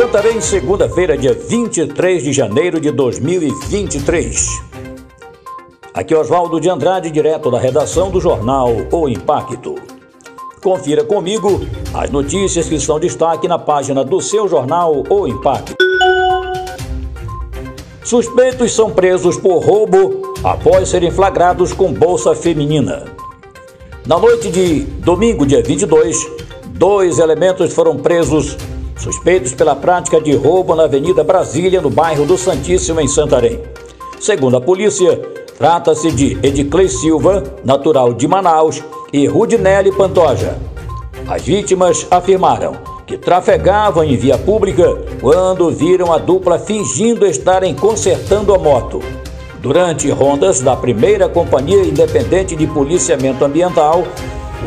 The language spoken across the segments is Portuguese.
Santarém, segunda-feira, dia 23 de janeiro de 2023. Aqui é Oswaldo de Andrade, direto da redação do jornal O Impacto. Confira comigo as notícias que estão destaque na página do seu jornal O Impacto. Suspeitos são presos por roubo após serem flagrados com bolsa feminina. Na noite de domingo, dia 22, dois elementos foram presos suspeitos pela prática de roubo na Avenida Brasília, no bairro do Santíssimo, em Santarém. Segundo a polícia, trata-se de Ediclei Silva, natural de Manaus, e Rudinelli Pantoja. As vítimas afirmaram que trafegavam em via pública quando viram a dupla fingindo estarem consertando a moto. Durante rondas da primeira Companhia Independente de Policiamento Ambiental,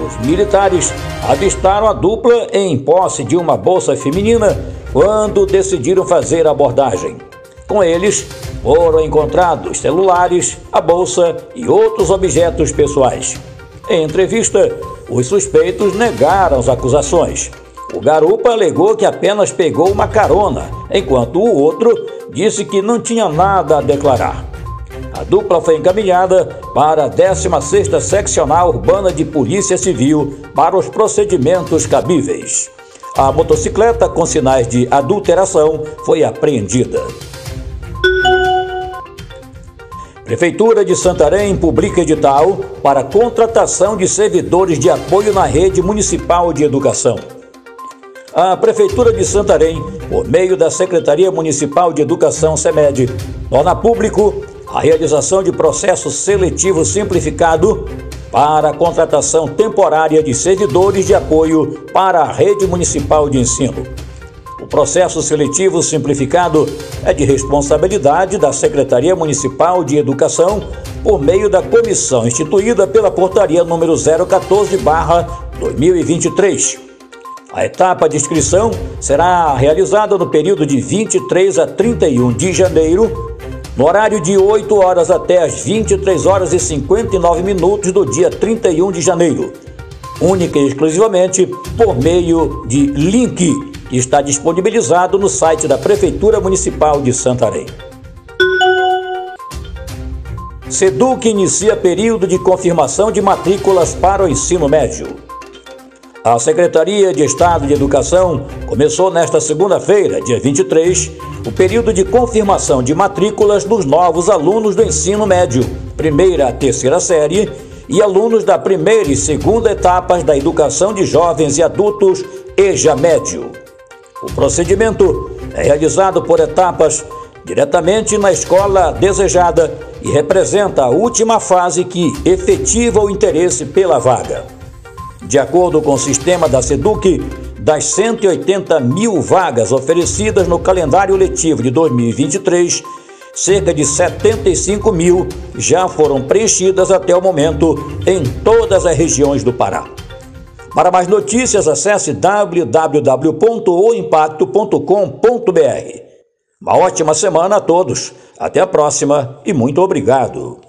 os militares avistaram a dupla em posse de uma bolsa feminina quando decidiram fazer a abordagem. Com eles foram encontrados celulares, a bolsa e outros objetos pessoais. Em entrevista, os suspeitos negaram as acusações. O garupa alegou que apenas pegou uma carona, enquanto o outro disse que não tinha nada a declarar. A dupla foi encaminhada para a 16ª Seccional Urbana de Polícia Civil para os procedimentos cabíveis. A motocicleta com sinais de adulteração foi apreendida. Prefeitura de Santarém publica edital para contratação de servidores de apoio na rede municipal de educação. A Prefeitura de Santarém, por meio da Secretaria Municipal de Educação SEMED, torna público a realização de processo seletivo simplificado para a contratação temporária de servidores de apoio para a rede municipal de ensino. O processo seletivo simplificado é de responsabilidade da Secretaria Municipal de Educação por meio da comissão instituída pela Portaria número 014/2023. A etapa de inscrição será realizada no período de 23 a 31 de janeiro no horário de 8 horas até as 23 horas e 59 minutos do dia 31 de janeiro, única e exclusivamente por meio de link que está disponibilizado no site da Prefeitura Municipal de Santarém. Seduc inicia período de confirmação de matrículas para o ensino médio. A Secretaria de Estado de Educação começou nesta segunda-feira, dia 23, o período de confirmação de matrículas dos novos alunos do ensino médio, primeira a terceira série, e alunos da primeira e segunda etapas da educação de jovens e adultos EJA Médio. O procedimento é realizado por etapas diretamente na escola desejada e representa a última fase que efetiva o interesse pela vaga. De acordo com o sistema da SEDUC, das 180 mil vagas oferecidas no calendário letivo de 2023, cerca de 75 mil já foram preenchidas até o momento em todas as regiões do Pará. Para mais notícias, acesse www.oimpacto.com.br. Uma ótima semana a todos. Até a próxima e muito obrigado.